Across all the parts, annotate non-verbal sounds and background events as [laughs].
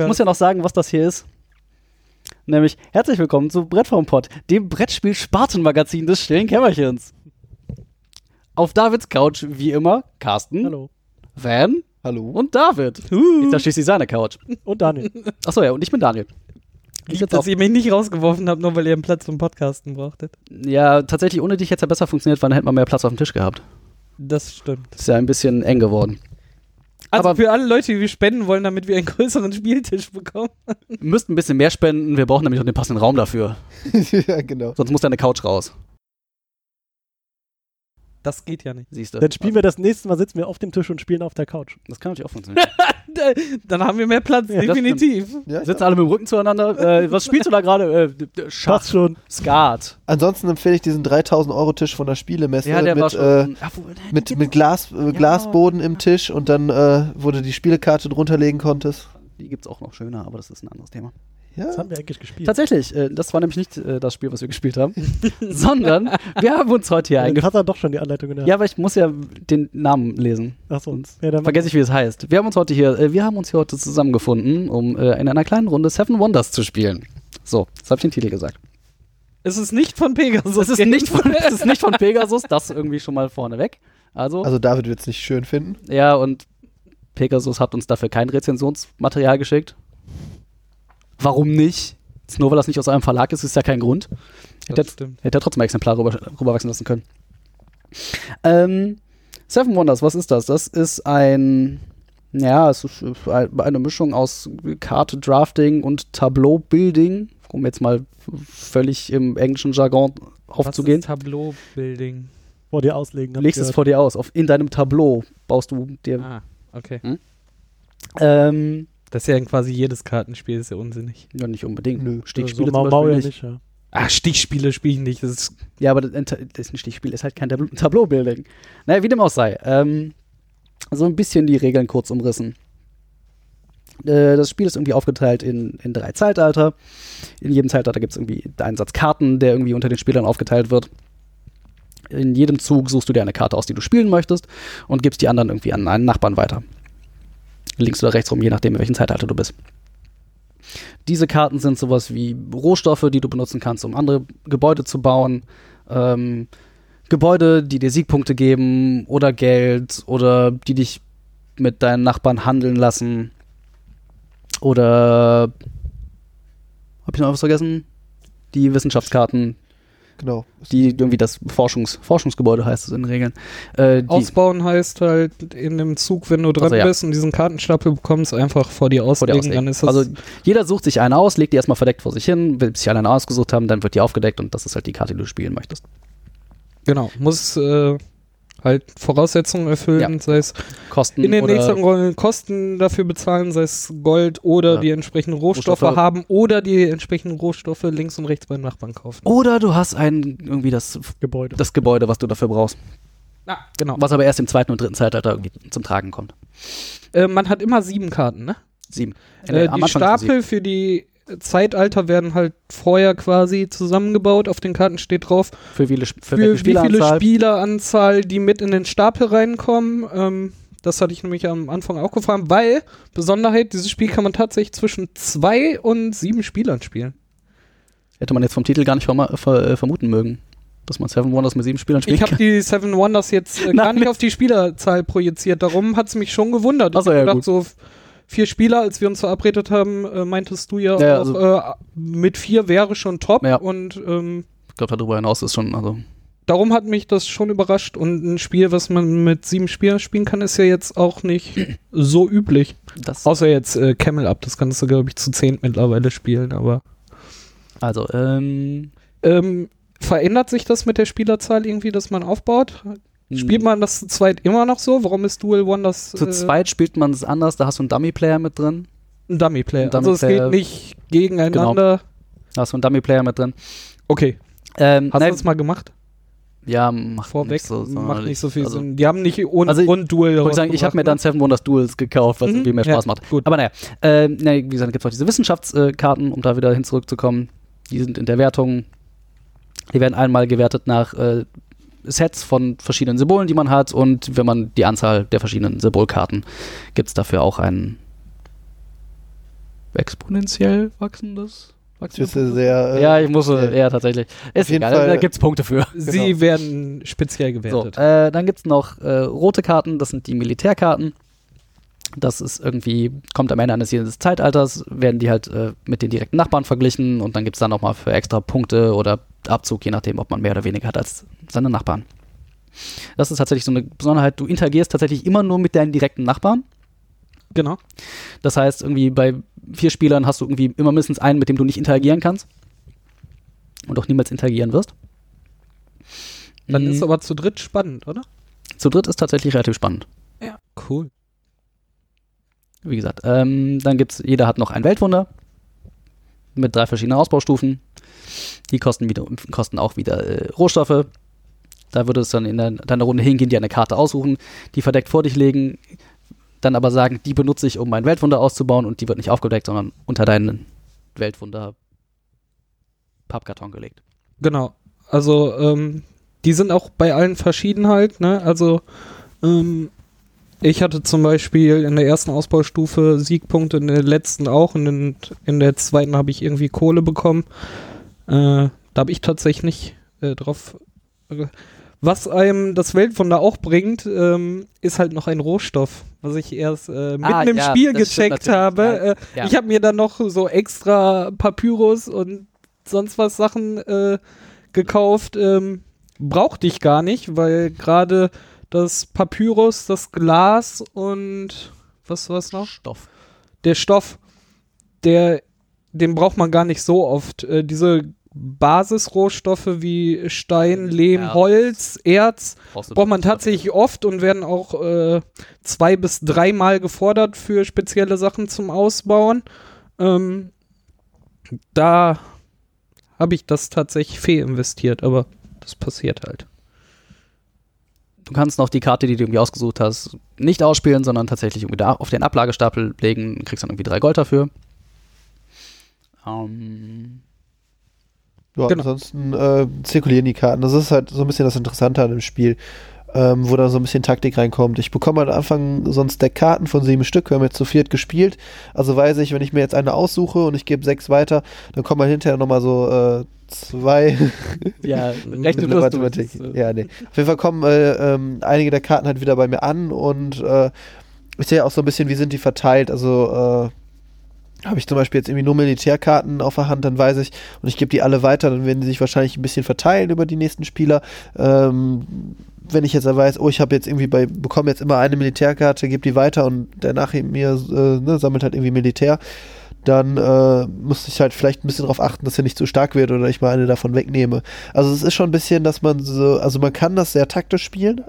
Ich muss ja noch sagen, was das hier ist. Nämlich, herzlich willkommen zu Brettformpod, dem Brettspiel-Spartenmagazin des stillen Kämmerchens. Auf Davids Couch, wie immer, Carsten, Hallo. Van Hallo. und David. Ist ja schließlich seine Couch. Und Daniel. Achso, ja, und ich bin Daniel. Ich Lieb, dass ihr mich nicht rausgeworfen habt, nur weil ihr einen Platz zum Podcasten brauchtet. ja, tatsächlich ohne dich hätte es ja besser funktioniert, weil dann hätten wir mehr Platz auf dem Tisch gehabt. Das stimmt. Ist ja ein bisschen eng geworden. Also Aber- für alle Leute, die wir spenden wollen, damit wir einen größeren Spieltisch bekommen. Wir müssten ein bisschen mehr spenden, wir brauchen nämlich noch den passenden Raum dafür. [laughs] ja, genau. Sonst muss deine Couch raus. Das geht ja nicht. Siehst du. Dann spielen wir das nächste Mal, sitzen wir auf dem Tisch und spielen auf der Couch. Das kann natürlich auch funktionieren. [laughs] Dann haben wir mehr Platz, Ja, definitiv. Ja, Sitzen alle mit dem Rücken zueinander. Äh, was spielst du da gerade? Äh, Schach, Passt schon. Skat. Ansonsten empfehle ich diesen 3000-Euro-Tisch von der Spielemesse Ja, der mit, war schon. äh, mit, mit Glas, äh, Ja. Glasboden im Tisch und dann, äh, wo du die Spielekarte drunter legen konntest. Die gibt es auch noch schöner, aber das ist ein anderes Thema. Ja, Das haben wir eigentlich gespielt. Tatsächlich, äh, das war nämlich nicht äh, das Spiel, was wir gespielt haben, [laughs] sondern wir haben uns heute hier eingeführt. hat er doch schon die Anleitung der Ja, aber ich muss ja den Namen lesen. Achso. sonst Ja, dann Vergesse ich, wie es heißt. Wir haben uns heute hier, äh, wir haben uns hier heute zusammengefunden, um äh, in einer kleinen Runde Seven Wonders zu spielen. So, jetzt habe ich den Titel gesagt. Es ist nicht von Pegasus. Es ist, nicht von, es ist nicht von [laughs] Pegasus, das irgendwie schon mal vorneweg. Also, also David wird es nicht schön finden. ja, und Pegasus hat uns dafür kein Rezensionsmaterial geschickt. Warum nicht? Jetzt nur weil das nicht aus eurem Verlag ist, ist ja kein Grund. Hätte, Das stimmt. hätte er trotzdem Exemplare rüber, rüberwachsen lassen können. Ähm, Seven Wonders, was ist das? Das ist ein, ja, es ist äh, eine Mischung aus Karte Drafting und Tableau Building, um jetzt mal völlig im englischen Jargon aufzugehen. Was ist Tableau-Building? vor dir auslegen. Legst es vor dir aus. Auf, in deinem Tableau baust du dir. Ah, okay. Ähm, Das ist ja in quasi jedes Kartenspiel, ist ja unsinnig. ja, nicht unbedingt. Nö. Stichspiele so zum Beispiel ja nicht. nicht. Ja. Ah, Stichspiele spiele ich nicht. Das ist Ja, aber das, das ist ein Stichspiel, ist halt kein Tableau- Tableau-Building. Naja, wie dem auch sei. Ähm, so ein bisschen die Regeln kurz umrissen. Äh, das Spiel ist irgendwie aufgeteilt in, in drei Zeitalter. In jedem Zeitalter gibt es irgendwie einen Satz Karten, der irgendwie unter den Spielern aufgeteilt wird. In jedem Zug suchst du dir eine Karte aus, die du spielen möchtest und gibst die anderen irgendwie an einen Nachbarn weiter. Links oder rechts rum, je nachdem, in welchem Zeitalter du bist. Diese Karten sind sowas wie Rohstoffe, die du benutzen kannst, um andere Gebäude zu bauen. Ähm, Gebäude, die dir Siegpunkte geben oder Geld oder die dich mit deinen Nachbarn handeln lassen. Oder habe ich noch was vergessen? Die Wissenschaftskarten, Genau. die irgendwie das Forschungs Forschungsgebäude heißt es in den Regeln. Äh, Ausbauen heißt halt in dem Zug, wenn du dran Also, ja. bist und diesen Kartenstapel bekommst, einfach vor dir vor dir auslegen. auslegen. Dann ist das Also jeder sucht sich eine aus, legt die erstmal verdeckt vor sich hin, bis sich alle eine ausgesucht haben, dann wird die aufgedeckt und das ist halt die Karte, die du spielen möchtest. genau. Muss äh, halt Voraussetzungen erfüllen, Ja. sei es Kosten in den oder nächsten Rollen Kosten dafür bezahlen, sei es Gold oder Ja. die entsprechenden Rohstoffe, Rohstoffe. haben oder die entsprechenden Rohstoffe links und rechts beim Nachbarn kaufen. oder du hast ein irgendwie das, Gebäude. das Gebäude, was du dafür brauchst. Ah, genau. Was aber erst im zweiten und dritten Zeitalter irgendwie zum Tragen kommt. Äh, man hat immer sieben Karten, ne? Sieben. Äh, Am die Stapel für die Zeitalter werden halt vorher quasi zusammengebaut. Auf den Karten steht drauf. Für, viele, für, für, wie viele Spieleranzahl? Die mit in den Stapel reinkommen. Ähm, das hatte ich nämlich am Anfang auch gefragt, weil Besonderheit, dieses Spiel kann man tatsächlich zwischen zwei und sieben Spielern spielen. Hätte man jetzt vom Titel gar nicht verma- ver, äh, vermuten mögen. Dass man Seven Wonders mit sieben Spielern spielt. Ich habe die Seven Wonders jetzt äh, [laughs] gar nicht auf die Spielerzahl projiziert, darum hat es mich schon gewundert. Ich ja, hab gut. gedacht, so vier Spieler, als wir uns verabredet haben, äh, meintest du ja, Ja, auch, also- äh, mit vier wäre schon top Ja. und ähm, Ich glaube, darüber hinaus ist schon, also darum hat mich das schon überrascht und ein Spiel, was man mit sieben Spielern spielen kann, ist ja jetzt auch nicht [clears throat] so üblich. das. Außer jetzt äh, Camel Up, das kannst du, glaube ich, zu zehn mittlerweile spielen, aber Also, ähm. ähm, verändert sich das mit der Spielerzahl irgendwie, dass man aufbaut? Spielt man das zu zweit immer noch so? Warum ist Dual One das Zu äh, zweit spielt man es anders, da hast du einen Dummy-Player mit drin. ein Dummy-Player? Ein also es geht nicht gegeneinander. Da hast du einen Dummy-Player mit drin. Okay, Ähm, hast du das mal gemacht? ja, macht Vorweg nicht so, macht nicht so viel also, Sinn. Die haben nicht ohne Also, Grund Dual Ich, sagen, ich habe mir dann Seven Wonders Duels gekauft, was Mhm, irgendwie mehr ja, Spaß macht. gut. Aber naja, ähm, na, wie gesagt, gibt es auch diese Wissenschaftskarten, um da wieder hin zurückzukommen. Die sind in der Wertung. Die werden einmal gewertet nach äh, Sets von verschiedenen Symbolen, die man hat. Und wenn man die Anzahl der verschiedenen Symbolkarten, gibt es dafür auch einen exponentiell wachsendes Das ist ja sehr. äh, ja, ich muss, äh, ja, tatsächlich. Ist egal, Fall- da gibt es Punkte für. Sie werden speziell So, gewertet. äh, dann gibt es noch äh, rote Karten, das sind die Militärkarten. Das ist irgendwie, kommt am Ende eines jeden Zeitalters, werden die halt äh, mit den direkten Nachbarn verglichen und dann gibt es dann nochmal für extra Punkte oder Abzug, je nachdem, ob man mehr oder weniger hat als seine Nachbarn. Das ist tatsächlich so eine Besonderheit, du interagierst tatsächlich immer nur mit deinen direkten Nachbarn. genau. Das heißt, irgendwie bei vier Spielern hast du irgendwie immer mindestens einen, mit dem du nicht interagieren kannst. Und auch niemals interagieren wirst. Dann Mhm. ist aber zu dritt spannend, oder? Zu dritt ist tatsächlich relativ spannend. Ja. Cool. Wie gesagt, ähm, dann gibt's, jeder hat noch ein Weltwunder mit drei verschiedenen Ausbaustufen. Die kosten, wieder, kosten auch wieder äh, Rohstoffe. Da würde es dann in der, deiner Runde hingehen, dir eine Karte aussuchen, die verdeckt vor dich legen, dann aber sagen, die benutze ich, um mein Weltwunder auszubauen und die wird nicht aufgedeckt, sondern unter deinen Weltwunder Pappkarton gelegt. Genau. Also, ähm, die sind auch bei allen verschieden halt, ne? Also, ähm, ich hatte zum Beispiel in der ersten Ausbaustufe Siegpunkte, in der letzten auch, und in, in der zweiten habe ich irgendwie Kohle bekommen. Äh, da habe ich tatsächlich nicht äh, drauf. Äh, was einem das Weltwunder auch bringt, ähm, ist halt noch ein Rohstoff, was ich erst äh, mitten Ah, im ja, Spiel gecheckt habe. ja. Äh, Ja. Ich habe mir dann noch so extra Papyrus und sonst was Sachen äh, gekauft. Ähm, brauchte ich gar nicht, weil gerade das Papyrus, das Glas und was war's noch? Stoff. Der Stoff, der, den braucht man gar nicht so oft. Äh, diese Basisrohstoffe wie Stein, Lehm, Erz. Holz, Erz braucht man tatsächlich oft und werden auch äh, zwei bis dreimal gefordert für spezielle Sachen zum Ausbauen. Ähm, da habe ich das tatsächlich fehlinvestiert, aber das passiert halt. Du kannst noch die Karte, die du irgendwie ausgesucht hast, nicht ausspielen, sondern tatsächlich irgendwie da auf den Ablagestapel legen, kriegst dann irgendwie drei Gold dafür. Ähm, Ja, Genau. ansonsten äh, zirkulieren die Karten. Das ist halt so ein bisschen das Interessante an dem Spiel, ähm, wo da so ein bisschen Taktik reinkommt. Ich bekomme am Anfang so ein Stack Karten von sieben Stück. Wir haben jetzt zu viert gespielt. Also weiß ich, wenn ich mir jetzt eine aussuche und ich gebe sechs weiter, dann kommen halt hinterher nochmal so äh, zwei. ja, [laughs] du. Mathematik. Das, äh, Ja, nee. Auf jeden Fall kommen äh, ähm, einige der Karten halt wieder bei mir an und äh, ich sehe auch so ein bisschen, wie sind die verteilt. Also äh, habe ich zum Beispiel jetzt irgendwie nur Militärkarten auf der Hand, dann weiß ich, und ich gebe die alle weiter, dann werden die sich wahrscheinlich ein bisschen verteilen über die nächsten Spieler. Ähm, wenn ich jetzt weiß, oh, ich habe jetzt irgendwie bei, bekomme jetzt immer eine Militärkarte, gebe die weiter und der nach mir äh, ne, sammelt halt irgendwie Militär, dann äh, muss ich halt vielleicht ein bisschen darauf achten, dass er nicht zu stark wird oder ich mal eine davon wegnehme. Also es ist schon ein bisschen, dass man so, also man kann das sehr taktisch spielen.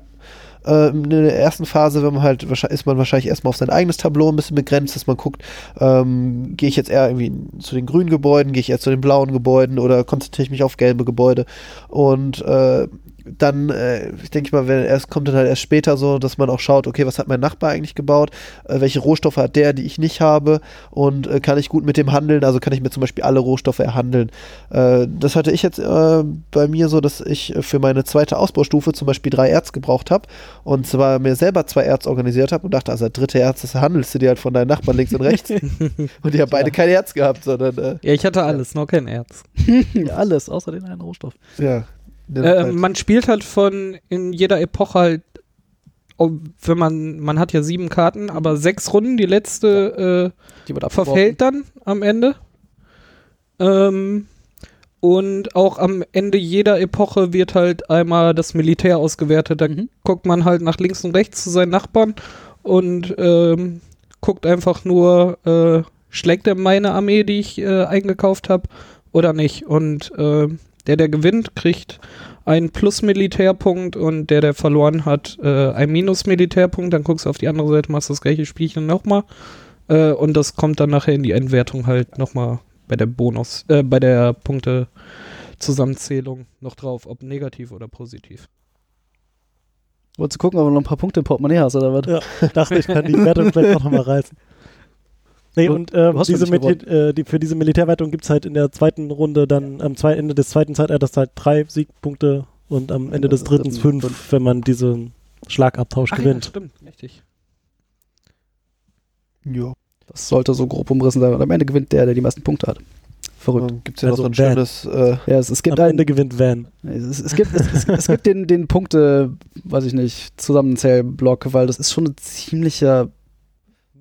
Äh, in der ersten Phase, wenn man halt, ist man wahrscheinlich erstmal auf sein eigenes Tableau ein bisschen begrenzt, dass man guckt, ähm, gehe ich jetzt eher irgendwie zu den grünen Gebäuden, gehe ich eher zu den blauen Gebäuden oder konzentriere ich mich auf gelbe Gebäude? Und äh, dann, äh, ich denke mal, wenn erst kommt dann halt erst später so, dass man auch schaut, okay, was hat mein Nachbar eigentlich gebaut, äh, welche Rohstoffe hat der, die ich nicht habe und äh, kann ich gut mit dem handeln, also kann ich mir zum Beispiel alle Rohstoffe erhandeln. Äh, das hatte ich jetzt äh, bei mir so, dass ich für meine zweite Ausbaustufe zum Beispiel drei Erz gebraucht habe und zwar mir selber zwei Erz organisiert habe und dachte, also dritte Erz, das handelst du dir halt von deinen Nachbarn links und rechts [laughs] und die haben beide kein Erz gehabt, sondern äh, Ja, ich hatte alles, noch kein Erz. [laughs] Alles, außer den einen Rohstoff. ja. Äh, man spielt halt von in jeder Epoche halt, ob- wenn man, man hat ja sieben Karten, aber sechs Runden, die letzte Die wird äh, abgeworfen. verfällt dann am Ende. Ähm, und auch am Ende jeder Epoche wird halt einmal das Militär ausgewertet. Da Mhm. guckt man halt nach links und rechts zu seinen Nachbarn und ähm, guckt einfach nur, äh, schlägt er meine Armee, die ich äh, eingekauft habe, oder nicht. Und äh, der, der gewinnt, kriegt einen Plus-Militärpunkt und der, der verloren hat, äh, einen Minus-Militärpunkt. Dann guckst du auf die andere Seite, machst das gleiche Spielchen nochmal. Äh, und das kommt dann nachher in die Endwertung halt nochmal bei der Bonus, äh, bei der Punkte-Zusammenzählung noch drauf, ob negativ oder positiv. Wolltest du gucken, ob du noch ein paar Punkte im Portemonnaie hast oder was? Ja, dachte ich, kann die Wertung vielleicht auch nochmal reißen. Nee, Du- und äh, ja diese äh, die, für diese Militärwertung gibt es halt in der zweiten Runde dann am zwei Ende des zweiten Zeitalters halt drei Siegpunkte und am Ende des dritten fünf, fünf. wenn man diesen Schlagabtausch Ach ja, gewinnt. stimmt, richtig. Ja. Das sollte so grob umrissen sein. Und am Ende gewinnt der, der die meisten Punkte hat. Verrückt. Gibt es ja Also noch so ein Van. schönes, äh, Ja, es, es gibt Am einen, Ende gewinnt Van. es, es gibt, es, es, es gibt den, den Punkte, weiß ich nicht, Zusammenzählblock, weil das ist schon ein ziemlicher.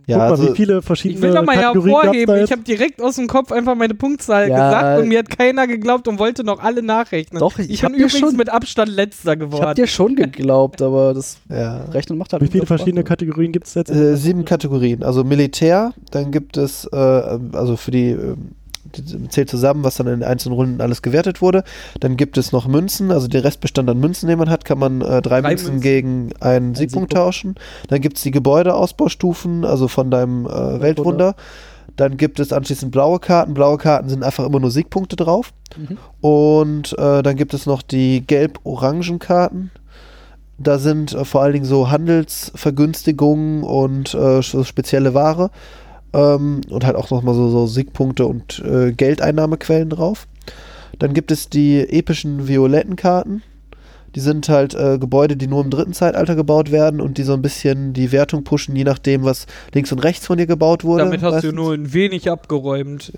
Ja, Guck mal, also, wie viele Ich verschiedene will doch mal Kategorien gab's hervorheben, ich habe direkt aus dem Kopf einfach meine Punktzahl Ja. gesagt und mir hat keiner geglaubt und wollte noch alle nachrechnen. Doch, ich ich bin übrigens schon- mit Abstand letzter Ich hab geworden. dir schon geglaubt, aber das [laughs] ja. Rechnen macht halt Wie viele Spaß. verschiedene Kategorien gibt es jetzt? Äh, sieben Kategorien. Also Militär, dann gibt es, äh, also für die, die zählt zusammen, was dann in den einzelnen Runden alles gewertet wurde. Dann gibt es noch Münzen, also der Restbestand an Münzen, den man hat, kann man äh, drei, Drei Münzen, Münzen. gegen einen Siegpunkt Siegpunkt. tauschen. Dann gibt es die Gebäudeausbaustufen, also von deinem äh, Weltwunder. Dann gibt es anschließend blaue Karten. Blaue Karten sind einfach immer nur Siegpunkte drauf. Mhm. Und äh, dann gibt es noch die gelb-orangen Karten. Da sind äh, vor allen Dingen so Handelsvergünstigungen und äh, spezielle Ware. Ähm, und halt auch nochmal so, so Siegpunkte und äh, Geldeinnahmequellen drauf. Dann gibt es die epischen violetten Karten. Die sind halt äh, Gebäude, die nur im dritten Zeitalter gebaut werden und die so ein bisschen die Wertung pushen, je nachdem, was links und rechts von dir gebaut wurde. Damit hast du meistens. nur ein wenig abgeräumt.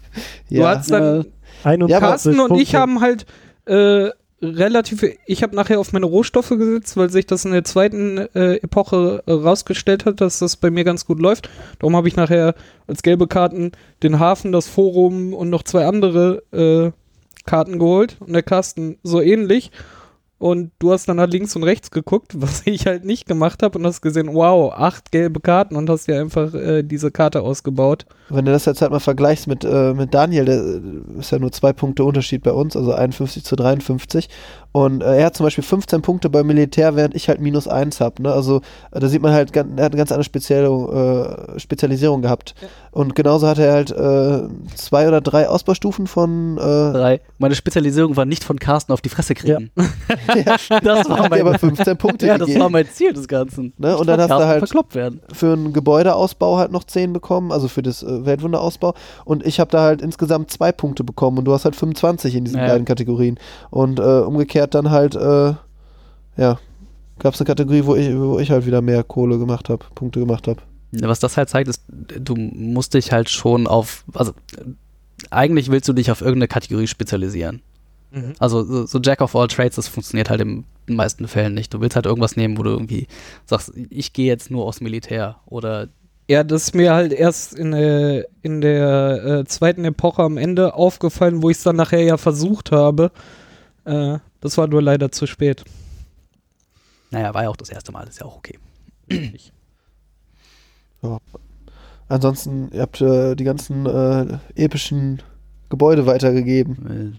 Du ja. hast dann, 41 Ja, aber Carsten und Punkte. ich haben halt äh, relativ, ich habe nachher auf meine Rohstoffe gesetzt, weil sich das in der zweiten äh, Epoche äh, rausgestellt hat, dass das bei mir ganz gut läuft. Darum habe ich nachher als gelbe Karten den Hafen, das Forum und noch zwei andere äh, Karten geholt und der Carsten so ähnlich. Und du hast dann halt links und rechts geguckt, [laughs] was ich halt nicht gemacht habe und hast gesehen, wow, acht gelbe Karten und hast dir einfach äh, diese Karte ausgebaut. Wenn du das jetzt halt mal vergleichst mit, äh, mit Daniel, der äh, ist ja nur zwei Punkte Unterschied bei uns, also 51 zu 53. Und äh, er hat zum Beispiel 15 Punkte beim Militär, während ich halt minus 1 habe. Ne? Also äh, da sieht man halt, er hat eine ganz andere Spezielle, äh, Spezialisierung gehabt. Und genauso hat er halt äh, zwei oder drei Ausbaustufen von. Äh, Drei. Meine Spezialisierung war nicht von Carsten auf die Fresse kriegen. [laughs] das war dir aber mein, 15 Punkte ja, das gegeben. war mein Ziel des Ganzen. Ne, und dann hast du Carsten halt- verkloppt werden. für einen Gebäudeausbau halt noch 10 bekommen, also für das äh, Weltwunderausbau. Und ich habe da halt insgesamt zwei Punkte bekommen und du hast halt 25 in diesen Ja. beiden Kategorien. Und äh, umgekehrt dann halt, äh, ja, gab es eine Kategorie, wo ich, wo ich halt wieder mehr Kohle gemacht habe, Punkte gemacht habe. Was das halt zeigt, ist, du musst dich halt schon auf, also eigentlich willst du dich auf irgendeine Kategorie spezialisieren. Also so, so Jack of all Trades, das funktioniert halt in den meisten Fällen nicht. Du willst halt irgendwas nehmen, wo du irgendwie sagst, ich gehe jetzt nur aufs Militär oder Ja, das ist mir halt erst in der, in der äh, zweiten Epoche am Ende aufgefallen, wo ich es dann nachher ja versucht habe. Äh, das war nur leider zu spät. naja, war ja auch das erste Mal, ist ja auch okay. Ansonsten, ihr habt äh, die ganzen äh, epischen Gebäude weitergegeben.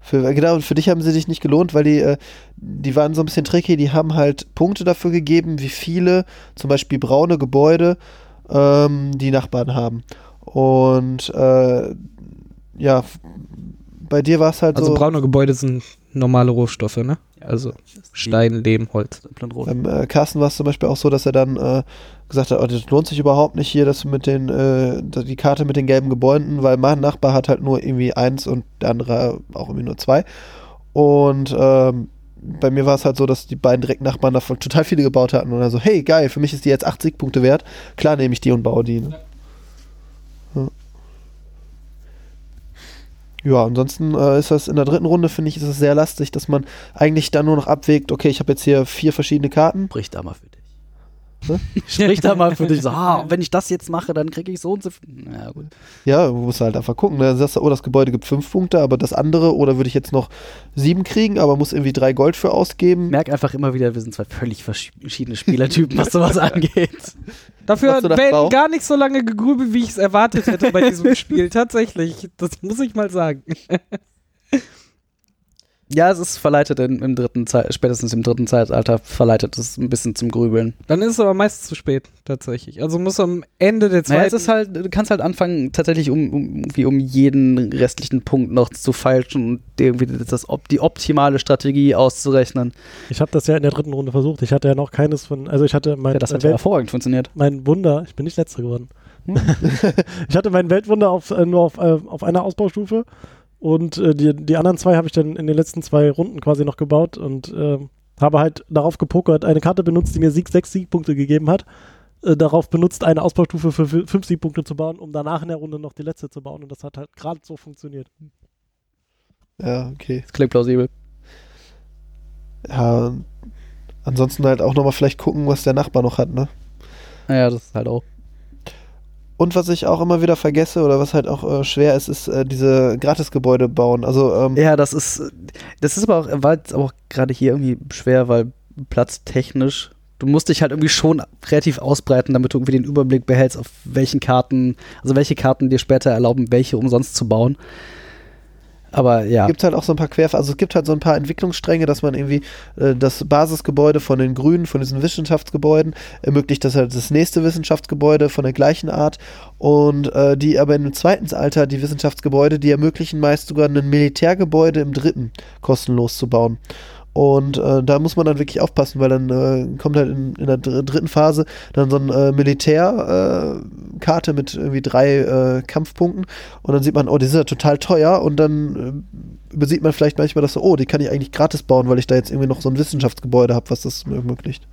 Für, genau, und für dich haben sie sich nicht gelohnt, weil die, äh, die waren so ein bisschen tricky, die haben halt Punkte dafür gegeben, wie viele zum Beispiel braune Gebäude ähm, die Nachbarn haben. Und äh, ja, bei dir war es halt Also so. braune Gebäude sind normale Rohstoffe, ne? Also Stein, Lehm, Holz. Beim äh, Carsten war es zum Beispiel auch so, dass er dann äh, gesagt hat, oh, das lohnt sich überhaupt nicht hier, das mit den, äh, die Karte mit den gelben Gebäuden, weil mein Nachbar hat halt nur irgendwie eins und der andere auch irgendwie nur zwei. Und ähm, bei mir war es halt so, dass die beiden direkten Nachbarn davon total viele gebaut hatten und dann so, hey, geil, für mich ist die jetzt 8 Siegpunkte wert. Klar nehme ich die und baue die. Ne? Ja. Ja, ansonsten äh, ist das in der dritten Runde, finde ich, ist es sehr lastig, dass man eigentlich dann nur noch abwägt, okay, ich habe jetzt hier vier verschiedene Karten. Sprich da mal. Ne? Sprich da mal für dich. So, ah, wenn ich das jetzt mache, dann kriege ich so und so. viel. Ja, gut. Ja, du musst halt einfach gucken. Ne? Dann sagst du, oh, das Gebäude gibt fünf Punkte, aber das andere, oder würde ich jetzt noch sieben kriegen, aber muss irgendwie drei Gold für ausgeben. Merk einfach immer wieder, wir sind zwei völlig verschiedene Spielertypen, was sowas [laughs] angeht. Dafür hat Ben Bauch? gar nicht so lange gegrübelt, wie ich es erwartet hätte bei diesem [laughs] Spiel. Tatsächlich. Das muss ich mal sagen. Ja, es ist verleitet in, im dritten Zeit, spätestens im dritten Zeitalter verleitet es ein bisschen zum Grübeln. Dann ist es aber meist zu spät, tatsächlich. Also muss am Ende der Naja, zweiten. es ist halt, du kannst halt anfangen, tatsächlich um, um, irgendwie um jeden restlichen Punkt noch zu feilschen und irgendwie das, die optimale Strategie auszurechnen. Ich habe das ja in der dritten Runde versucht. Ich hatte ja noch keines von, also ich hatte mein, Ja, das hat Welt- ja hervorragend funktioniert. mein Wunder, ich bin nicht letzter geworden. [laughs] ich hatte mein Weltwunder auf, äh, nur auf, äh, auf einer Ausbaustufe und äh, die, die anderen zwei habe ich dann in den letzten zwei Runden quasi noch gebaut und ähm, habe halt darauf gepokert, eine Karte benutzt, die mir Sieg, sechs Siegpunkte gegeben hat. äh, darauf benutzt, eine Ausbaustufe für fü- 50 Punkte zu bauen, um danach in der Runde noch die letzte zu bauen. Und das hat halt gerade so funktioniert. Ja, okay. Das klingt plausibel. Ja, ansonsten halt auch nochmal vielleicht gucken, was der Nachbar noch hat, ne? Naja, das ist halt auch. Und was ich auch immer wieder vergesse oder was halt auch äh, schwer ist, ist äh, diese Gratisgebäude bauen. Also, ähm, Ja, das ist, das ist aber auch, war jetzt auch gerade hier irgendwie schwer, weil platztechnisch, du musst dich halt irgendwie schon relativ ausbreiten, damit du irgendwie den Überblick behältst, auf welchen Karten, also welche Karten dir später erlauben, welche umsonst zu bauen. Aber ja, gibt halt auch so ein paar Quer, also es gibt halt so ein paar Entwicklungsstränge, dass man irgendwie äh, das Basisgebäude von den Grünen, von diesen Wissenschaftsgebäuden, ermöglicht das halt das nächste Wissenschaftsgebäude von der gleichen Art und äh, die aber im zweiten Alter, die Wissenschaftsgebäude, die ermöglichen meist sogar ein Militärgebäude im dritten kostenlos zu bauen. Und äh, da muss man dann wirklich aufpassen, weil dann äh, kommt halt in, in der dr dritten Phase dann so ein äh, Militärkarte äh, mit irgendwie drei äh, Kampfpunkten und dann sieht man, oh, die sind ja total teuer und dann äh, übersieht man vielleicht manchmal, dass so, oh, die kann ich eigentlich gratis bauen, weil ich da jetzt irgendwie noch so ein Wissenschaftsgebäude habe, was das ermöglicht.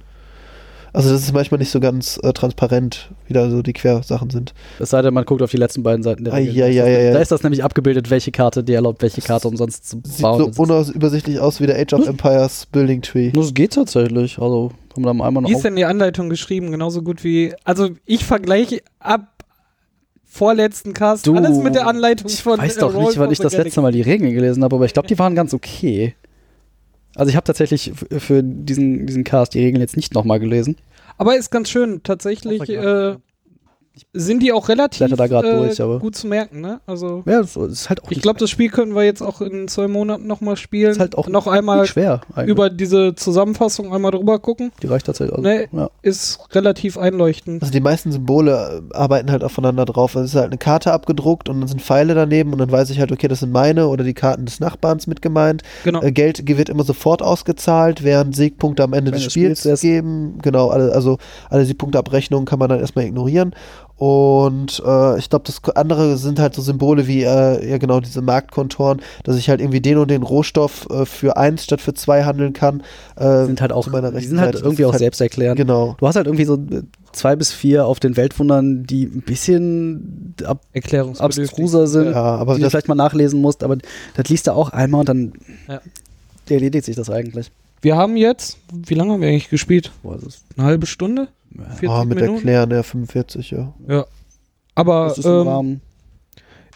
Also das ist manchmal nicht so ganz äh, transparent, wie da so die Quersachen sind. es sei denn, man guckt auf die letzten beiden Seiten der ist ai, das- ai, ai. Da ist das nämlich abgebildet, welche Karte dir erlaubt, welche Karte umsonst zu Sieht bauen. so Das ist- unübersichtlich aus wie der Age of Empires Building Tree. Das geht tatsächlich. Also, kann man da einmal noch Wie ist denn die Anleitung geschrieben? Genauso gut wie. Also, ich vergleiche ab vorletzten Cast Du, alles mit der Anleitung Ich von. weiß äh, doch nicht, wann ich das letzte Mal die Regeln gelesen habe, aber ich glaube, die waren ganz okay. Also ich habe tatsächlich für diesen, diesen Cast die Regeln jetzt nicht nochmal gelesen. Aber ist ganz schön. Tatsächlich äh, sind die auch relativ da äh, durch, aber- gut zu merken, ne? Also. Ja, das ist halt auch Ich glaube, das Spiel können wir jetzt auch in zwei Monaten nochmal spielen. ist halt auch noch einmal schwer. Eigentlich. über diese Zusammenfassung einmal drüber gucken. die reicht tatsächlich. Also, Nee. ja. Ist relativ einleuchtend. Also die meisten Symbole äh, arbeiten halt aufeinander drauf. Es ist halt eine Karte abgedruckt und dann sind Pfeile daneben und dann weiß ich halt, okay, das sind meine oder die Karten des Nachbarns mit gemeint. Genau. Äh, Geld wird immer sofort ausgezahlt, während Siegpunkte am Ende Wenn des Spiels geben. Genau, alle, also alle Siegpunkteabrechnungen kann man dann erstmal ignorieren. Und äh, ich glaube, das andere sind halt so Symbole wie, äh, ja genau, diese Marktkontoren, dass ich halt irgendwie den und den Rohstoff äh, für eins statt für zwei handeln kann. Äh, sind halt auch, die sind halt Seite. Irgendwie auch halt- selbsterklärend. Genau. Du hast halt irgendwie so äh, zwei bis vier auf den Weltwundern, die ein bisschen ab abstruser sind, Ja, aber die du vielleicht mal nachlesen musst, aber das liest du auch einmal und dann Ja. erledigt sich das eigentlich. Wir haben jetzt, wie lange haben wir eigentlich gespielt? Boah, das ist, Eine halbe Stunde? 40 oh, mit Minuten? Erklären, ja, 45, ja. Ja. Aber das ist im ähm, Rahmen.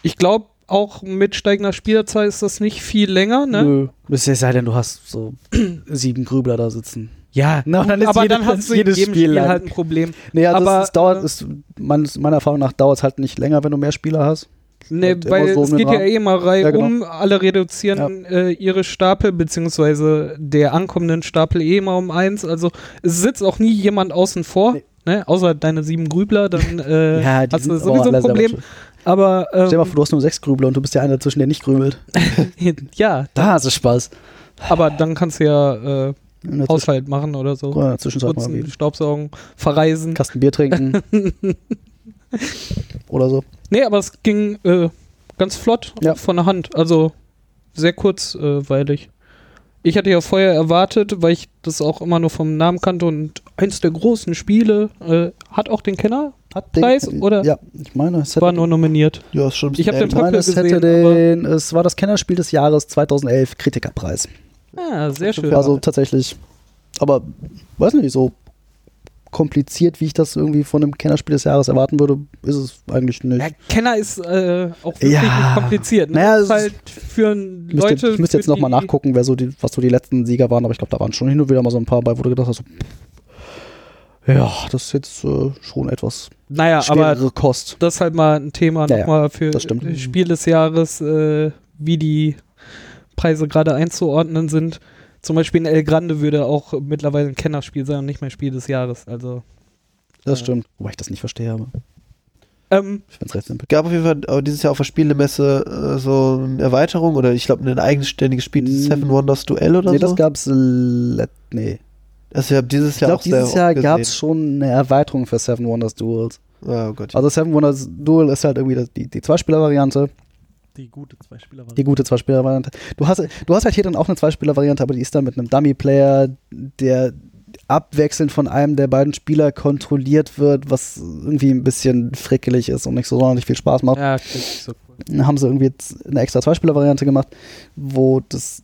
ich glaube, auch mit steigender Spielerzeit ist das nicht viel länger, ne? Nö. Es sei denn, du hast so [clears throat] sieben Grübler da sitzen. Ja, [laughs] Na, dann ist aber jede- dann hast du jedes jedem Spiel Spiel, lang. halt ein Problem. Nee, also Aber, es, es dauert, äh, es, meines, meiner Erfahrung nach dauert es halt nicht länger, wenn du mehr Spieler hast. Ne, Halt immer weil so es geht ja eh immer Reihe Ja, genau. um, alle reduzieren äh, ihre Stapel, beziehungsweise der ankommenden Stapel eh immer um eins. Also es sitzt auch nie jemand außen vor, Nee. ne? außer deine sieben Grübler, dann [laughs] äh, Ja, hast du sowieso ein Problem. Aber Stell dir mal ähm, vor, du hast nur sechs Grübler und du bist der eine dazwischen, der nicht grübelt. [laughs] ja, Da hast du Spaß. aber dann kannst du ja äh, Haushalt machen oder so. Der Zwischenzeit mal Putzen, Staubsaugen, verreisen. Kasten Bier trinken. [laughs] [laughs] Oder so. Nee, aber es ging äh, ganz flott Ja. von der Hand. Also sehr kurzweilig. Ich hatte ja vorher erwartet, weil ich das auch immer nur vom Namen kannte und eins der großen Spiele äh, hat auch den Kenner, Hat Preis, oder? Ja, ich meine, es war nur nominiert. Ja, ist schon ein Ich hab bisschen den ich meine, es gesehen, den, es war das Kennerspiel des Jahres 2011 Kritikerpreis. Ah, sehr schön. Also tatsächlich, aber weiß nicht, so kompliziert, wie ich das irgendwie von einem Kennerspiel des Jahres erwarten würde, ist es eigentlich nicht. Ja, Kenner ist äh, auch wirklich Ja. kompliziert. Ne? Naja, ist halt für ein Ich müsste, Leute. ich müsste jetzt nochmal nachgucken, wer so die, was so die letzten Sieger waren, aber ich glaube, da waren schon hin und wieder mal so ein paar bei, wo du gedacht hast, so, ja, das ist jetzt äh, schon etwas Naja, aber Kost. das ist halt mal ein Thema Ja, ja, nochmal für Spiel des Jahres, äh, wie die Preise gerade einzuordnen sind. Zum Beispiel in El Grande würde auch mittlerweile ein Kennerspiel sein und nicht mehr Spiel des Jahres. Also, Das Ja. stimmt. Wobei ich das nicht verstehe, aber ähm, ich finde es recht simpel. gab auf jeden Fall äh, dieses Jahr auf der Spielemesse äh, so eine Erweiterung oder ich glaube ein eigenständiges Spiel. Seven Wonders Duell oder Nee, so. das gab's let, nee. also ich habe dieses Ich Jahr glaube, auch sehr dieses Jahr oft gab es gesehen. schon eine Erweiterung für Seven Wonders Duels. Oh Gott. Also Seven Wonders Duel ist halt irgendwie die, die Zweispieler-Variante, Die gute Zweispieler die gute Zweispieler-Variante. Du hast, du hast halt hier dann auch eine Zweispieler-Variante, aber die ist dann mit einem Dummy-Player, der abwechselnd von einem der beiden Spieler kontrolliert wird, was irgendwie ein bisschen frickelig ist und nicht so sonderlich viel Spaß macht. Ja, klingt so cool. Dann haben sie irgendwie jetzt eine extra Zweispieler-Variante gemacht, wo das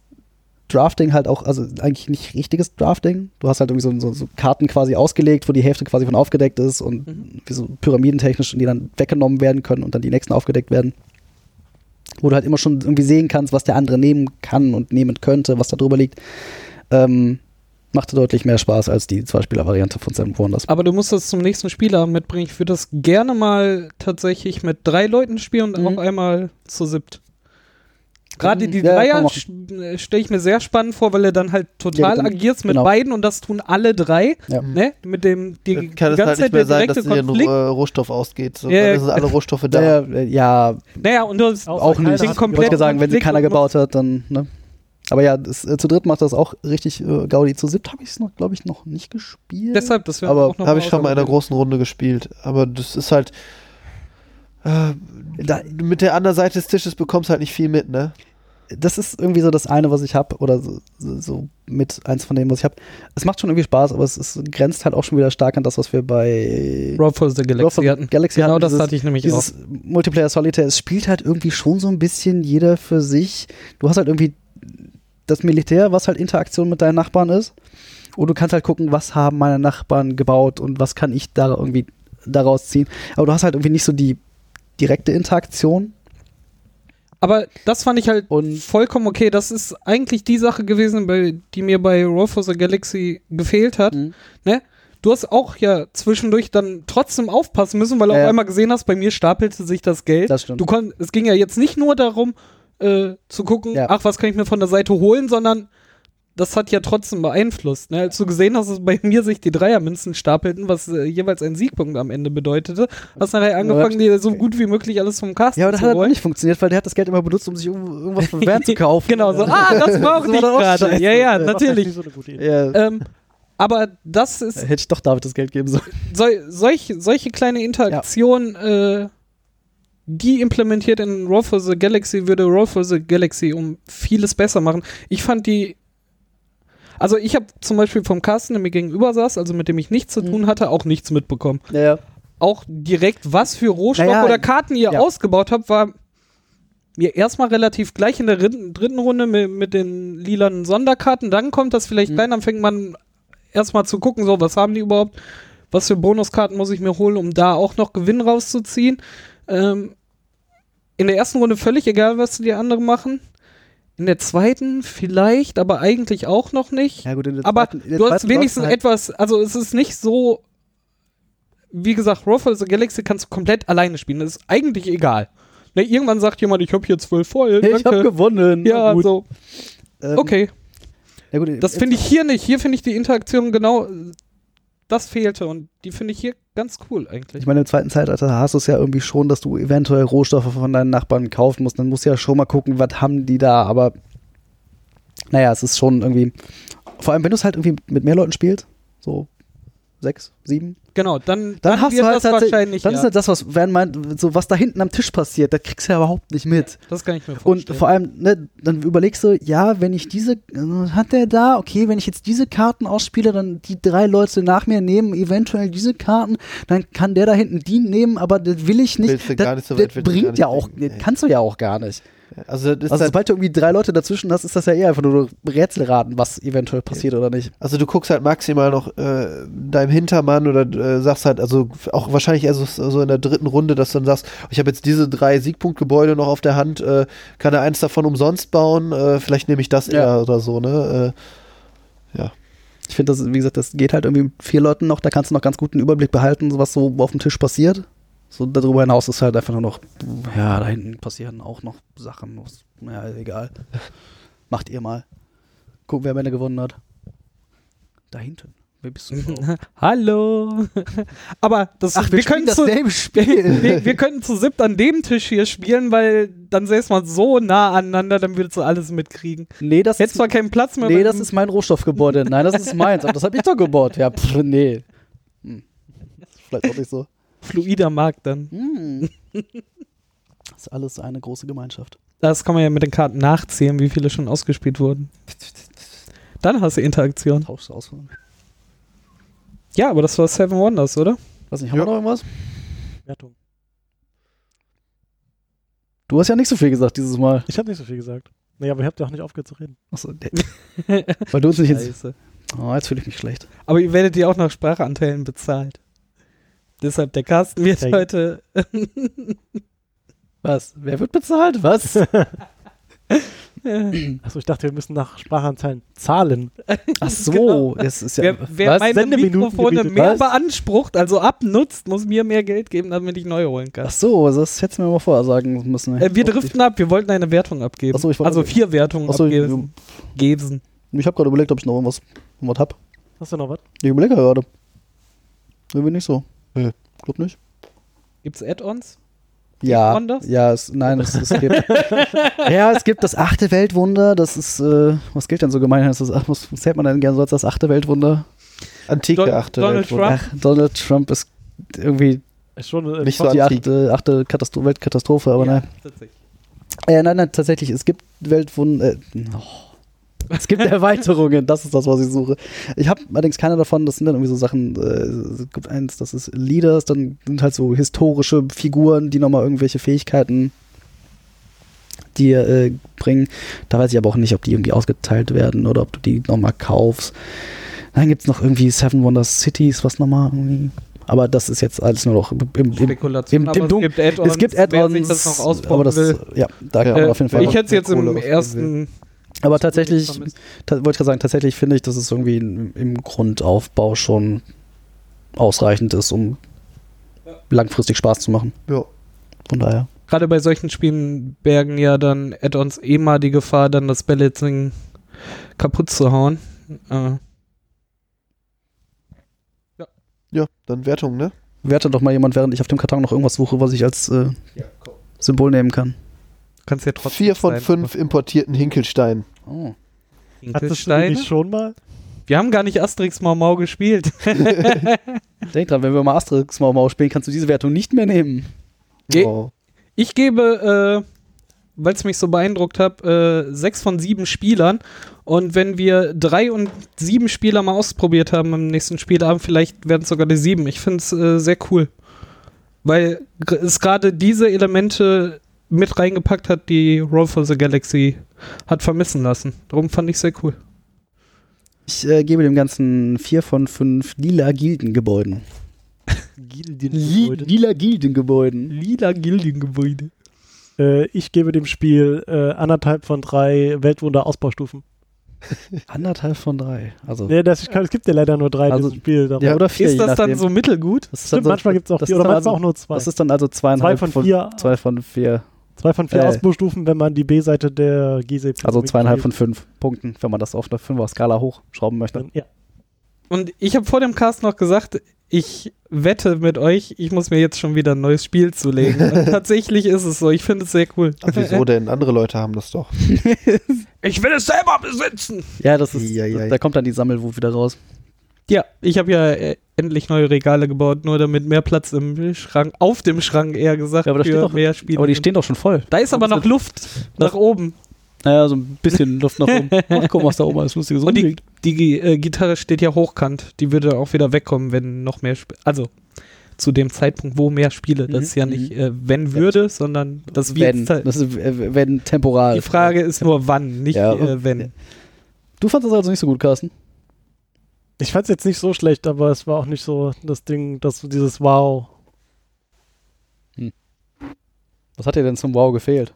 Drafting halt auch, also eigentlich nicht richtiges Drafting. Du hast halt irgendwie so, so, so Karten quasi ausgelegt, wo die Hälfte quasi von aufgedeckt ist und Mhm. wie so pyramidentechnisch und die dann weggenommen werden können und dann die nächsten aufgedeckt werden. Wo du halt immer schon irgendwie sehen kannst, was der andere nehmen kann und nehmen könnte, was da drüber liegt. Ähm, machte deutlich mehr Spaß als die Zweispieler-Variante von Seven Wonders. Aber du musst das zum nächsten Spieler mitbringen. Ich würde das gerne mal tatsächlich mit drei Leuten spielen und Mhm. auch einmal zu siebt. Gerade die Ja, Dreier man st- stelle ich mir sehr spannend vor, weil du dann halt total dann- agierst mit genau. beiden und das tun alle drei. Ja. Ne? Mit dem die, Dann kann es ganze halt Zeit nicht mehr der sein, dass direkte dir ein Konflikt. äh, Rohstoff ausgeht. So, Ja, ja. dann sind alle Rohstoffe da. Ja, ja, ja, Naja, und du hast Auch auch nicht. Ich wollte sagen, wenn sie keiner gebaut hat, dann, ne? Aber ja, das, äh, zu dritt macht das auch richtig äh, Gaudi. Zu siebt habe ich es noch, glaube ich, noch nicht gespielt. Deshalb, das wäre Aber auch noch Habe ich schon mal in einer großen Runde gespielt. Aber das ist halt. Äh, Da- mit der anderen Seite des Tisches bekommst du halt nicht viel mit, ne? das ist irgendwie so das eine, was ich habe, oder so, so, mit eins von dem, was ich habe. Es macht schon irgendwie Spaß, aber es ist, grenzt halt auch schon wieder stark an das, was wir bei Road for the Galaxy for hatten. Galaxy Genau hatten, das dieses- hatte ich nämlich auch. dieses Multiplayer Solitaire, es spielt halt irgendwie schon so ein bisschen jeder für sich. Du hast halt irgendwie das Militär, was halt Interaktion mit deinen Nachbarn ist. Und du kannst halt gucken, was haben meine Nachbarn gebaut und was kann ich da irgendwie daraus ziehen. Aber du hast halt irgendwie nicht so die direkte Interaktion. Aber das fand ich halt Und- vollkommen okay. Das ist eigentlich die Sache gewesen, bei, die mir bei Road for the Galaxy gefehlt hat. Mhm. Ne? Du hast auch ja zwischendurch dann trotzdem aufpassen müssen, weil du Ja, auf einmal gesehen hast, bei mir stapelte sich das Geld. Das stimmt. Du es ging ja jetzt nicht nur darum, äh, zu gucken, Ja. ach, was kann ich mir von der Seite holen, sondern das hat ja trotzdem beeinflusst. Ne? Als du gesehen hast, dass bei mir sich die Dreiermünzen stapelten, was äh, jeweils ein Siegpunkt am Ende bedeutete, hast nachher angefangen, dir so gut wie möglich alles vom Kasten Ja, aber das zu hat halt nicht funktioniert, weil der hat das Geld immer benutzt, um sich irgendwas von Van zu [laughs] kaufen. Genau, so, ah, das [laughs] brauche So ich gerade. Ja, ja, natürlich. so Idee. Ja, ähm, aber das ist hätte ich doch David das Geld geben sollen. sol, solch, solche kleine Interaktionen, äh, die implementiert in Roll for the Galaxy, würde Roll for the Galaxy um vieles besser machen. Ich fand die. Also ich habe zum Beispiel vom Carsten, der mir gegenüber saß, also mit dem ich nichts zu Mhm. tun hatte, auch nichts mitbekommen. Ja. Auch direkt, was für Rohstoffe Naja, oder Karten ihr ja. ausgebaut habt, war mir erstmal relativ gleich in der dritten, Runde mit, mit den lilanen Sonderkarten. Dann kommt das vielleicht Mhm. rein, dann fängt man erstmal zu gucken, so, was haben die überhaupt? Was für Bonuskarten muss ich mir holen, um da auch noch Gewinn rauszuziehen? Ähm, in der ersten Runde völlig egal, was die anderen machen. In der zweiten vielleicht, aber eigentlich auch noch nicht. Ja, gut, in der aber zweiten- in der du hast wenigstens halt- etwas, also es ist nicht so, wie gesagt, Roll for the Galaxy kannst du komplett alleine spielen. Das ist eigentlich egal. Ne, irgendwann sagt jemand, ich habe hier zwölf voll. Hey, ich habe gewonnen. ja, gut. so, Ähm, okay. Ja, gut, Das finde ich hier nicht. Hier finde ich die Interaktion genau, das fehlte und die finde ich hier ganz cool eigentlich. Ich meine, im zweiten Zeitalter hast du es ja irgendwie schon, dass du eventuell Rohstoffe von deinen Nachbarn kaufen musst. Dann musst du ja schon mal gucken, was haben die da. Aber naja, es ist schon irgendwie. Vor allem, wenn du es halt irgendwie mit mehr Leuten spielst, so sechs, sieben, Genau, dann, dann, hast wird du halt das tatsächlich- wahrscheinlich. Dann ja. ist halt das, was Van meint, so was da hinten am Tisch passiert, das kriegst du ja überhaupt nicht mit. das kann ich mir Und vorstellen. vor allem, ne, dann überlegst du, ja, wenn ich diese, hat der da, okay, wenn ich jetzt diese Karten ausspiele, dann die drei Leute nach mir nehmen eventuell diese Karten, dann kann der da hinten die nehmen, aber das will ich nicht. Willst du das gar nicht so das weit gar bringt nicht ja auch, denken, das kannst du ja auch gar nicht. Also, das Also halt, sobald du irgendwie drei Leute dazwischen hast, ist das ja eher einfach nur Rätselraten, was eventuell passiert oder nicht. also du guckst halt maximal noch äh, deinem Hintermann oder äh, sagst halt, also auch wahrscheinlich eher so, so in der dritten Runde, dass du dann sagst, ich habe jetzt diese drei Siegpunktgebäude noch auf der Hand, äh, kann er eins davon umsonst bauen, äh, vielleicht nehme ich das Ja. eher oder so, ne? Äh, ja. Ich finde, das, wie gesagt, das geht halt irgendwie mit vier Leuten noch, da kannst du noch ganz guten Überblick behalten, was so auf dem Tisch passiert. So darüber hinaus ist halt einfach nur noch, ja, da hinten passieren auch noch Sachen. Was- Ja, egal. Macht ihr mal. Gucken, wer am Ende gewonnen hat. Da hinten. Wer bist du? [laughs] Hallo. Aber das, Ach, wir, wir, können zu, dasselbe Spiel. [laughs] wir, wir könnten zu siebt an dem Tisch hier spielen, weil dann säß man so nah aneinander, dann würdest du alles mitkriegen. nee, das Hättest ist, zwar keinen Platz mehr. nee, das ist mein Rohstoffgebäude. Nein, das ist meins. Aber das habe ich doch gebaut. Ja, pff, nee. Hm. Vielleicht auch nicht so. Fluider Markt dann. Hm. Das [laughs] ist alles eine große Gemeinschaft. Das kann man ja mit den Karten nachzählen, wie viele schon ausgespielt wurden. Dann hast du Interaktion. Tauschst du aus. Ja, aber das war Seven Wonders, oder? Weiß nicht, haben Ja. wir noch irgendwas? Wertung. Du hast ja nicht so viel gesagt dieses Mal. Ich habe nicht so viel gesagt. Nee, aber ihr habt ja auch nicht aufgehört zu reden. Achso, weil du uns nicht. Scheiße. Oh, jetzt fühle ich mich schlecht. Aber ihr werdet ja auch nach Sprachanteilen bezahlt. Deshalb, der Carsten wird Ja. heute. [laughs] Was? Wer wird bezahlt? Was? [laughs] [laughs] Achso, ich dachte, wir müssen nach Sprachanzahlen zahlen. Ach so, Genau. das ist ja. wer wer was? meine Sendeminuten Mikrofone gebietet, mehr was? beansprucht, also abnutzt, muss mir mehr Geld geben, damit ich neue holen kann. Ach so, das hättest du mir mal vorher sagen müssen. Äh, wir driften ab, wir wollten eine Wertung abgeben. Ach so, ich wollte- also vier Wertungen Achso, ich, abgeben. Geben. ich habe gerade überlegt, ob ich noch irgendwas, irgendwas hab. Hast du noch was? Ich überlege gerade. Irgendwie nicht so. Glaub nicht. Gibt's Add-ons? Ja, ja, es, nein, es, es gibt. [laughs] ja, es gibt das achte Weltwunder. Das ist, äh, was gilt denn so gemein? Das ist, was zählt man denn gerne so als das achte Weltwunder? Antike Don- achte Donald Weltwunder. Trump? Ach, Donald Trump ist irgendwie Ist schon Nicht so die achte, achte Katastro Weltkatastrophe, aber nein. tatsächlich. Äh, nein, nein, tatsächlich, es gibt Weltwunder. Äh, oh. Es gibt Erweiterungen, das ist das, was ich suche. Ich habe allerdings keine davon, das sind dann irgendwie so Sachen, äh, es gibt eins, das ist Leaders, dann sind halt so historische Figuren, die nochmal irgendwelche Fähigkeiten dir äh, bringen. Da weiß ich aber auch nicht, ob die irgendwie ausgeteilt werden oder ob du die nochmal kaufst. Dann gibt es noch irgendwie Seven Wonders Cities, was nochmal irgendwie. Aber das ist jetzt alles nur noch im, im, im Spekulation. im- aber im Dun- es gibt Add-ons. sich das noch aber das, will. ja, da Ja. kann man Äh, auf jeden Fall. ich hätte es jetzt im ersten. Aber tatsächlich, ta wollte ich gerade sagen, tatsächlich finde ich, dass es irgendwie im, im Grundaufbau schon ausreichend ist, um langfristig Spaß zu machen. Ja. Von daher. Gerade bei solchen Spielen bergen ja dann Add-ons eh mal die Gefahr, dann das Balancing kaputt zu hauen. Äh, Ja, dann Wertung, ne? Werte doch mal jemand, während ich auf dem Karton noch irgendwas suche, was ich als äh, Symbol nehmen kann. Kannst ja trotzdem. Vier von sein, fünf importierten Hinkelstein. Oh. Hattest Hinkelsteine? nicht schon mal? Wir haben gar nicht Asterix Mau Mau gespielt. [laughs] Denk dran, wenn wir mal Asterix Mau Mau spielen, kannst du diese Wertung nicht mehr nehmen. Ge- Oh. Ich gebe, äh, weil es mich so beeindruckt hat, äh, sechs von sieben Spielern. Und wenn wir drei und sieben Spieler mal ausprobiert haben im nächsten Spielabend, vielleicht werden es sogar die sieben. Ich finde es äh, sehr cool. Weil es gerade diese Elemente mit reingepackt hat, die Roll for the Galaxy hat vermissen lassen. Darum fand ich sehr cool. Ich äh, gebe dem Ganzen vier von fünf lila Gildengebäuden. [laughs] Li lila Gildengebäuden. Lila Gildengebäude. Äh, ich gebe dem Spiel äh, anderthalb von drei Weltwunder-Ausbaustufen. [laughs] Anderthalb von drei. Also, Nee, das, kann, es gibt ja leider nur drei Also, in diesem Spiel. darum- ja, oder vier. Ist das dann so mittelgut? Das ist Stimmt, dann so- manchmal gibt es auch das vier oder manchmal also- auch nur zwei. Das ist dann also zweieinhalb Zwei von vier. Zwei von vier. Zwei von vier Äh. Ausbaustufen, wenn man die B-Seite der GC Also zweieinhalb von fünf Punkten, wenn man das auf eine Fünfer-Skala hochschrauben möchte. Ja. Und ich habe vor dem Cast noch gesagt, ich wette mit euch, ich muss mir jetzt schon wieder ein neues Spiel zulegen. [laughs] Und tatsächlich ist es so. Ich finde es sehr cool. Wieso [laughs] denn? Andere Leute haben das doch. Ich will es selber besitzen. Ja, das ist, Ja, ja, ja. da kommt dann die Sammelwut wieder raus. Ja, ich habe ja äh, endlich neue Regale gebaut, nur damit mehr Platz im Schrank, auf dem Schrank eher gesagt, Ja, aber für doch- mehr Spiele. Aber die stehen doch schon voll. da ist aber noch Luft nach oben. Naja, so ein bisschen Luft nach oben. [laughs] Ach, guck, was da oben alles Lustiges Und die, die äh, Gitarre steht ja hochkant. Die würde auch wieder wegkommen, wenn noch mehr Spiele. Also zu dem Zeitpunkt, wo mehr Spiele. Das Mhm, ist ja mhm. nicht äh, wenn würde, sondern das wird. Wenn, halt- das ist, äh, wenn temporal. Die Frage ist nur wann, nicht Ja, äh, wenn. Du fandest das also nicht so gut, Carsten? Ich fand es jetzt nicht so schlecht, aber es war auch nicht so das Ding, dass so dieses Wow. Was hat dir denn zum Wow gefehlt?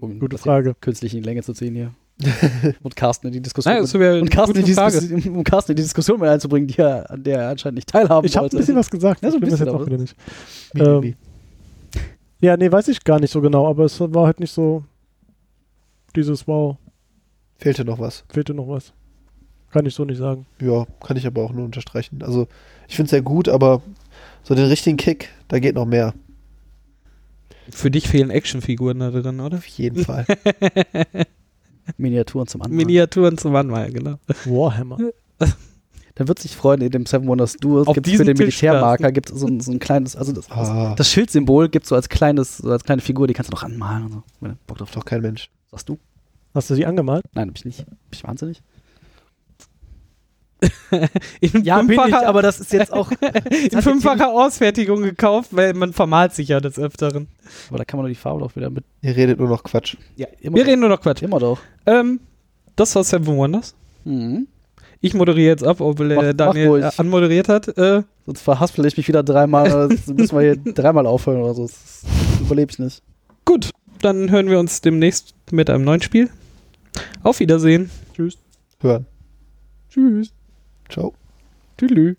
Um Gute Frage. Künstlich in die Länge zu ziehen hier. [laughs] Und Carsten in die Diskussion. Nein, das wäre eine und Carsten in die gute Frage. Diskussion, um Carsten in die Diskussion mit einzubringen, die er, an der er anscheinend nicht teilhaben Ich habe ein bisschen was gesagt. Ja, so ein ich bin das bisschen, jetzt auch wieder nicht. Wie, Ähm, wie. Ja, nee, weiß ich gar nicht so genau, aber es war halt nicht so dieses Wow, Fehlte noch was. fehlte noch was. Kann ich so nicht sagen. Ja, kann ich aber auch nur unterstreichen. Also, ich finde es sehr gut, aber so den richtigen Kick, da geht noch mehr. Für dich fehlen Actionfiguren da drin, oder? Auf jeden Fall. [laughs] Miniaturen zum Anmalen. Miniaturen zum Anmalen, genau. Warhammer. Dann wird sich freuen, in dem Seven Wonders Duel Auf gibt für diesen den Militärmarker gibt so ein, so ein kleines, also das, Ah, das Schildsymbol gibt so als kleines, so als kleine Figur, die kannst du noch anmalen und so. Bock drauf doch kein Mensch. Sagst du? Hast du die angemalt? Nein, hab ich nicht. Bin ich wahnsinnig? [laughs] in Ja, ich, fünffacher, aber das ist jetzt auch. [laughs] [laughs] in fünffacher Ausfertigung gekauft, weil man vermalt sich ja des Öfteren. Aber da kann man doch die Farbe doch wieder mit. Ihr redet nur noch Quatsch. Ja, immer Wir doch. reden nur noch Quatsch. Immer doch. Ähm, das war Seven Wonders. Mhm. Ich moderiere jetzt ab, obwohl Mach- der mach Daniel ruhig. äh, anmoderiert hat. Äh, Sonst verhaspel ich mich wieder dreimal. Sonst müssen wir hier dreimal aufhören oder so. Das überlebe ich nicht. gut, dann hören wir uns demnächst mit einem neuen Spiel. Auf Wiedersehen. Hören. Tschüss. Ciao. Tschüss.